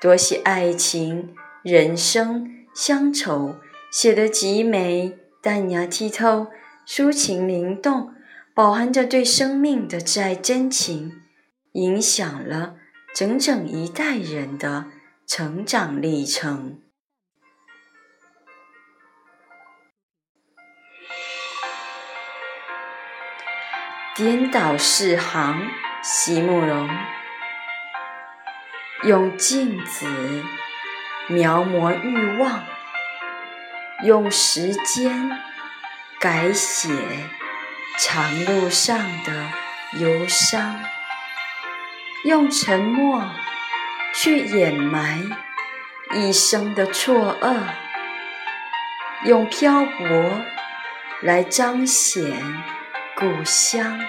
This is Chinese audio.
多写爱情、人生、乡愁，写得极美、淡雅、剔透、抒情灵动，饱含着对生命的挚爱真情，影响了整整一代人的成长历程。颠倒四行，席慕容。用镜子描摹欲望，用时间改写长路上的忧伤，用沉默去掩埋一生的错愕，用漂泊来彰显故乡。